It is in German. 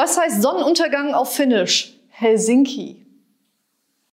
Was heißt Sonnenuntergang auf Finnisch? Helsinki.